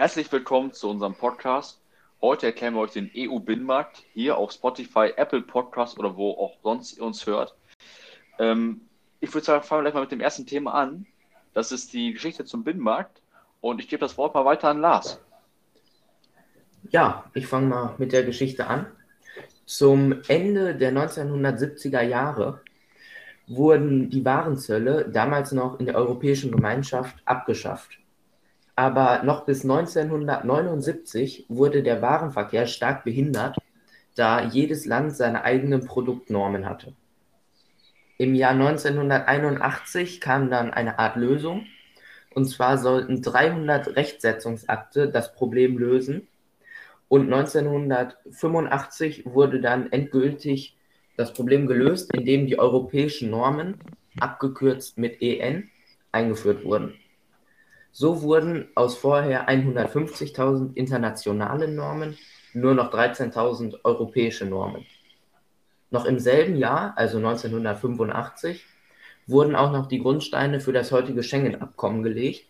Herzlich willkommen zu unserem Podcast. Heute erklären wir euch den EU-Binnenmarkt hier auf Spotify, Apple Podcast oder wo auch sonst ihr uns hört. Ähm, ich würde sagen, fangen wir gleich mal mit dem ersten Thema an. Das ist die Geschichte zum Binnenmarkt. Und ich gebe das Wort mal weiter an Lars. Ja, ich fange mal mit der Geschichte an. Zum Ende der 1970er Jahre wurden die Warenzölle damals noch in der Europäischen Gemeinschaft abgeschafft. Aber noch bis 1979 wurde der Warenverkehr stark behindert, da jedes Land seine eigenen Produktnormen hatte. Im Jahr 1981 kam dann eine Art Lösung, und zwar sollten 300 Rechtsetzungsakte das Problem lösen und 1985 wurde dann endgültig das Problem gelöst, indem die europäischen Normen, abgekürzt mit EN, eingeführt wurden. So wurden aus vorher 150.000 internationale Normen nur noch 13.000 europäische Normen. Noch im selben Jahr, also 1985, wurden auch noch die Grundsteine für das heutige Schengen-Abkommen gelegt,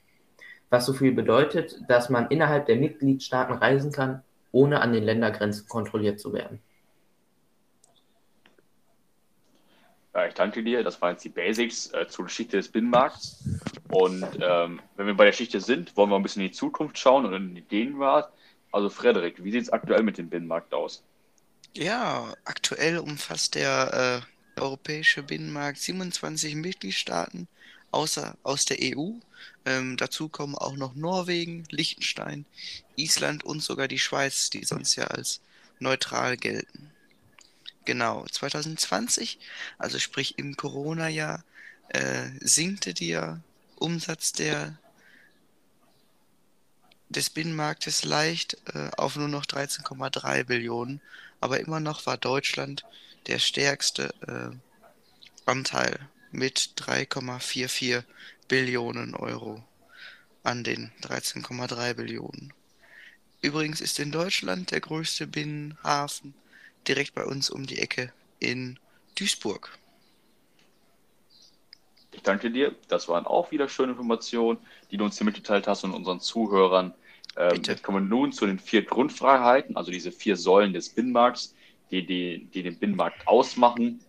was so viel bedeutet, dass man innerhalb der Mitgliedstaaten reisen kann, ohne an den Ländergrenzen kontrolliert zu werden. Ja, ich danke dir. Das waren jetzt die Basics äh, zur Geschichte des Binnenmarkts. Und ähm, wenn wir bei der Geschichte sind, wollen wir ein bisschen in die Zukunft schauen und in die Gegenwart. Also Frederik, wie sieht es aktuell mit dem Binnenmarkt aus? Ja, aktuell umfasst der äh, europäische Binnenmarkt 27 Mitgliedstaaten außer aus der EU. Ähm, dazu kommen auch noch Norwegen, Liechtenstein, Island und sogar die Schweiz, die sonst ja als neutral gelten. Genau, 2020, also sprich im Corona-Jahr, äh, sinkte der Umsatz der, des Binnenmarktes leicht äh, auf nur noch 13,3 Billionen, aber immer noch war Deutschland der stärkste äh, Anteil mit 3,44 Billionen Euro an den 13,3 Billionen. Übrigens ist in Deutschland der größte Binnenhafen direkt bei uns um die Ecke in Duisburg. Ich danke dir. Das waren auch wieder schöne Informationen, die du uns hier mitgeteilt hast und unseren Zuhörern. Ähm, jetzt kommen wir nun zu den vier Grundfreiheiten, also diese vier Säulen des Binnenmarkts, die, die, die den Binnenmarkt ausmachen.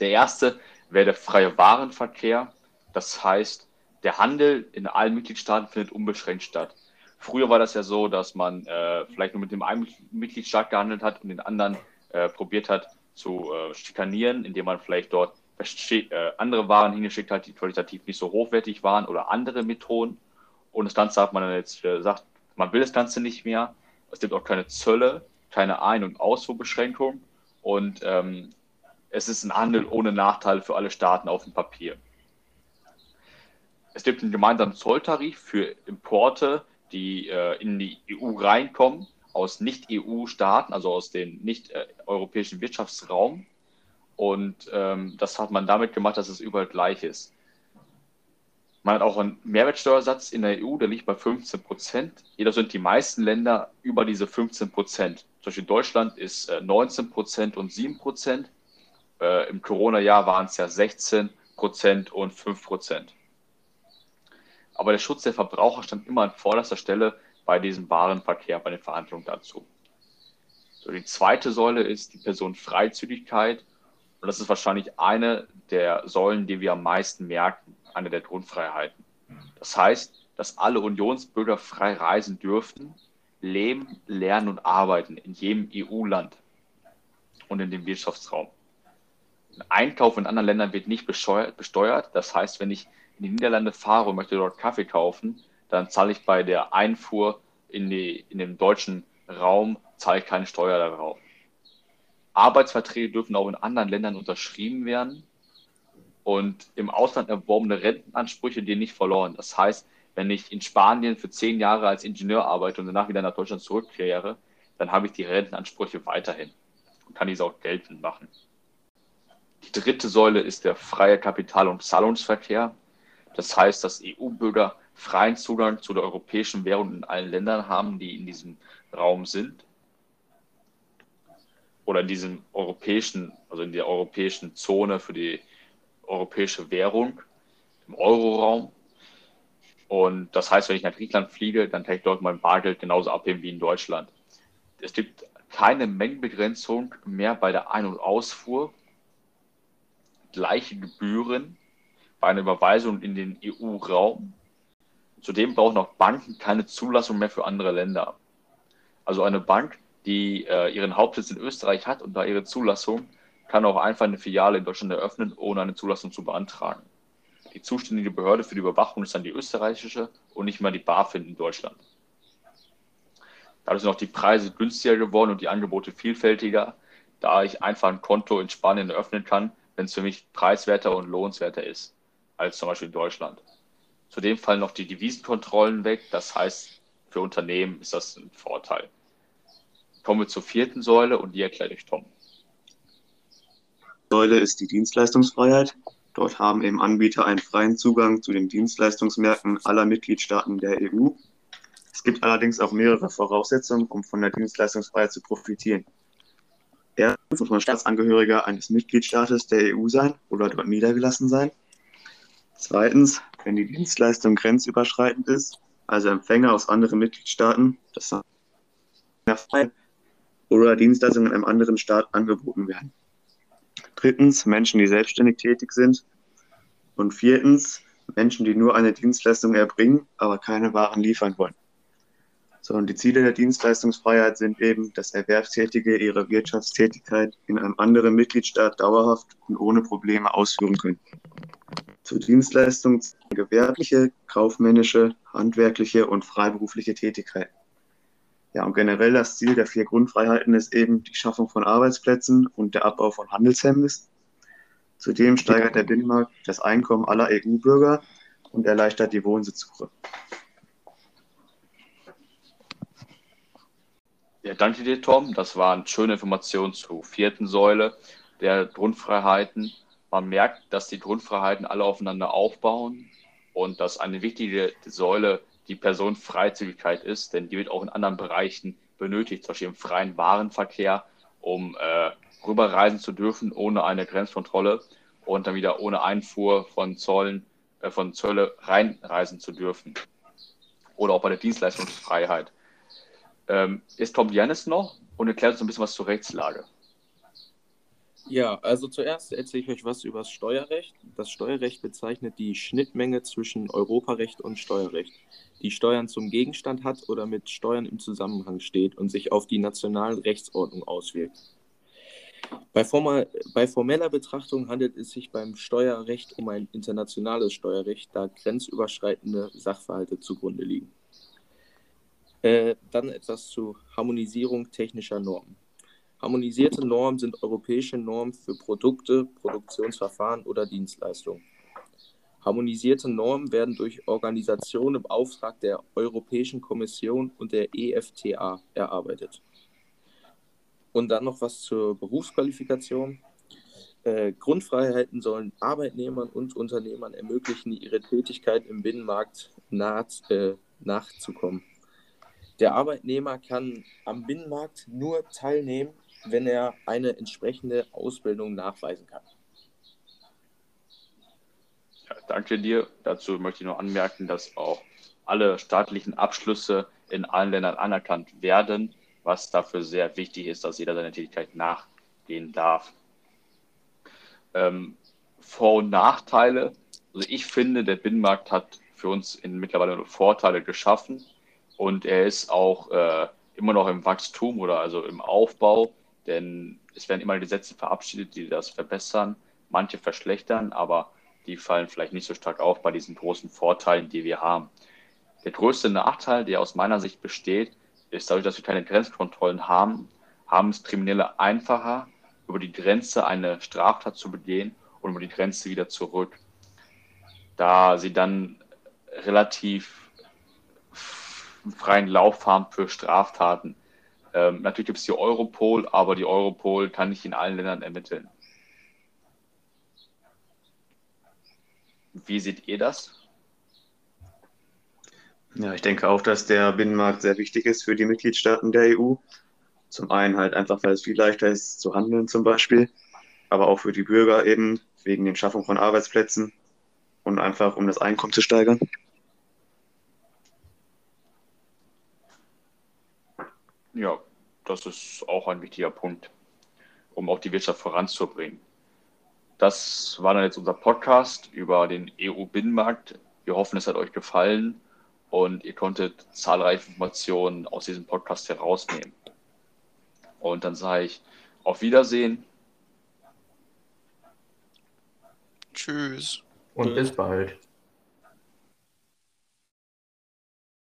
Der erste wäre der freie Warenverkehr. Das heißt, der Handel in allen Mitgliedstaaten findet unbeschränkt statt. Früher war das ja so, dass man äh, vielleicht nur mit dem einen Mitgliedstaat gehandelt hat und den anderen äh, probiert hat zu äh, schikanieren, indem man vielleicht dort äh, andere Waren hingeschickt hat, die qualitativ nicht so hochwertig waren oder andere Methoden. Und das Ganze hat man dann jetzt gesagt, man will das Ganze nicht mehr. Es gibt auch keine Zölle, keine Ein- und Ausfuhrbeschränkung. Und ähm, es ist ein Handel ohne Nachteile für alle Staaten auf dem Papier. Es gibt einen gemeinsamen Zolltarif für Importe, die äh, in die EU reinkommen, aus Nicht-EU-Staaten, also aus dem nicht-europäischen Wirtschaftsraum. Und ähm, das hat man damit gemacht, dass es überall gleich ist. Man hat auch einen Mehrwertsteuersatz in der EU, der liegt bei 15 Prozent. Jedoch sind die meisten Länder über diese 15 Prozent. Zum Beispiel Deutschland ist äh, 19 Prozent und 7 Prozent. Äh, Im Corona-Jahr waren es ja 16 Prozent und 5 Prozent. Aber der Schutz der Verbraucher stand immer an vorderster Stelle bei diesem Warenverkehr, bei den Verhandlungen dazu. So, die zweite Säule ist die Personenfreizügigkeit. Und das ist wahrscheinlich eine der Säulen, die wir am meisten merken, eine der Grundfreiheiten. Das heißt, dass alle Unionsbürger frei reisen dürften, leben, lernen und arbeiten in jedem EU-Land und in dem Wirtschaftsraum. Ein Einkauf in anderen Ländern wird nicht besteuert. Das heißt, wenn ich in die Niederlande fahre und möchte dort Kaffee kaufen, dann zahle ich bei der Einfuhr in, die, in den deutschen Raum, zahle ich keine Steuer darauf. Arbeitsverträge dürfen auch in anderen Ländern unterschrieben werden und im Ausland erworbene Rentenansprüche gehen nicht verloren. Das heißt, wenn ich in Spanien für zehn Jahre als Ingenieur arbeite und danach wieder nach Deutschland zurückkehre, dann habe ich die Rentenansprüche weiterhin und kann diese auch geltend machen. Die dritte Säule ist der freie Kapital- und Zahlungsverkehr. Das heißt, dass EU-Bürger freien Zugang zu der europäischen Währung in allen Ländern haben, die in diesem Raum sind. Oder in diesem europäischen, also in der europäischen Zone für die europäische Währung, im Euroraum. Und das heißt, wenn ich nach Griechenland fliege, dann kann ich dort mein Bargeld genauso abheben wie in Deutschland. Es gibt keine Mengenbegrenzung mehr bei der Ein- und Ausfuhr. Gleiche Gebühren bei einer Überweisung in den EU-Raum. Zudem brauchen auch Banken keine Zulassung mehr für andere Länder. Also eine Bank, die äh, ihren Hauptsitz in Österreich hat und da ihre Zulassung, kann auch einfach eine Filiale in Deutschland eröffnen, ohne eine Zulassung zu beantragen. Die zuständige Behörde für die Überwachung ist dann die österreichische und nicht mal die BaFin in Deutschland. Dadurch sind auch die Preise günstiger geworden und die Angebote vielfältiger, da ich einfach ein Konto in Spanien eröffnen kann, wenn es für mich preiswerter und lohnenswerter ist, als zum Beispiel in Deutschland. Zudem fallen noch die Devisenkontrollen weg. Das heißt, für Unternehmen ist das ein Vorteil. Kommen wir zur vierten Säule und die erkläre ich Tom. Säule ist die Dienstleistungsfreiheit. Dort haben eben Anbieter einen freien Zugang zu den Dienstleistungsmärkten aller Mitgliedstaaten der EU. Es gibt allerdings auch mehrere Voraussetzungen, um von der Dienstleistungsfreiheit zu profitieren. Erstens muss man Staatsangehöriger eines Mitgliedstaates der EU sein oder dort niedergelassen sein. Zweitens, wenn die Dienstleistung grenzüberschreitend ist, also Empfänger aus anderen Mitgliedstaaten, das oder Dienstleistungen in einem anderen Staat angeboten werden. Drittens, Menschen, die selbstständig tätig sind. Und viertens, Menschen, die nur eine Dienstleistung erbringen, aber keine Waren liefern wollen. So, und die Ziele der Dienstleistungsfreiheit sind eben, dass Erwerbstätige ihre Wirtschaftstätigkeit in einem anderen Mitgliedstaat dauerhaft und ohne Probleme ausführen können. Zur Dienstleistung gewerbliche, kaufmännische, handwerkliche und freiberufliche Tätigkeiten. Ja, und generell das Ziel der vier Grundfreiheiten ist eben die Schaffung von Arbeitsplätzen und der Abbau von Handelshemmnissen. Zudem steigert der Binnenmarkt das Einkommen aller EU-Bürger und erleichtert die Wohnsitzsuche. Ja, danke dir, Tom. Das waren schöne Informationen zur vierten Säule der Grundfreiheiten. Man merkt, dass die Grundfreiheiten alle aufeinander aufbauen und dass eine wichtige Säule die Personenfreizügigkeit ist, denn die wird auch in anderen Bereichen benötigt, zum Beispiel im freien Warenverkehr, um äh, rüberreisen zu dürfen ohne eine Grenzkontrolle und dann wieder ohne Einfuhr von Zollen, äh, von Zölle reinreisen zu dürfen. Oder auch bei der Dienstleistungsfreiheit. Ähm, ist Tom Janis noch und erklärt uns ein bisschen was zur Rechtslage. Ja, also zuerst erzähle ich euch was über das Steuerrecht. Das Steuerrecht bezeichnet die Schnittmenge zwischen Europarecht und Steuerrecht, die Steuern zum Gegenstand hat oder mit Steuern im Zusammenhang steht und sich auf die nationale Rechtsordnung auswirkt. Bei, formal, bei formeller Betrachtung handelt es sich beim Steuerrecht um ein internationales Steuerrecht, da grenzüberschreitende Sachverhalte zugrunde liegen. Äh, dann etwas zur Harmonisierung technischer Normen. Harmonisierte Normen sind europäische Normen für Produkte, Produktionsverfahren oder Dienstleistungen. Harmonisierte Normen werden durch Organisationen im Auftrag der Europäischen Kommission und der EFTA erarbeitet. Und dann noch was zur Berufsqualifikation. Äh, Grundfreiheiten sollen Arbeitnehmern und Unternehmern ermöglichen, ihre Tätigkeit im Binnenmarkt nach, äh, nachzukommen. Der Arbeitnehmer kann am Binnenmarkt nur teilnehmen, wenn er eine entsprechende Ausbildung nachweisen kann. Ja, danke dir. Dazu möchte ich noch anmerken, dass auch alle staatlichen Abschlüsse in allen Ländern anerkannt werden, was dafür sehr wichtig ist, dass jeder seiner Tätigkeit nachgehen darf. Ähm, Vor- und Nachteile. Also ich finde, der Binnenmarkt hat für uns in mittlerweile Vorteile geschaffen und er ist auch äh, immer noch im Wachstum oder also im Aufbau, denn es werden immer Gesetze verabschiedet, die das verbessern, manche verschlechtern, aber die fallen vielleicht nicht so stark auf bei diesen großen Vorteilen, die wir haben. Der größte Nachteil, der aus meiner Sicht besteht, ist dadurch, dass wir keine Grenzkontrollen haben, haben es Kriminelle einfacher, über die Grenze eine Straftat zu begehen und über die Grenze wieder zurück. Da sie dann relativ freien Lauf haben für Straftaten. Ähm, natürlich gibt es die Europol, aber die Europol kann nicht in allen Ländern ermitteln. Wie seht ihr das? Ja, ich denke auch, dass der Binnenmarkt sehr wichtig ist für die Mitgliedstaaten der EU. Zum einen halt einfach, weil es viel leichter ist zu handeln zum Beispiel, aber auch für die Bürger eben wegen der Schaffung von Arbeitsplätzen und einfach um das Einkommen zu steigern. Ja, das ist auch ein wichtiger Punkt, um auch die Wirtschaft voranzubringen. Das war dann jetzt unser Podcast über den EU-Binnenmarkt. Wir hoffen, es hat euch gefallen und ihr konntet zahlreiche Informationen aus diesem Podcast herausnehmen. Und dann sage ich auf Wiedersehen. Tschüss. Und bis bald.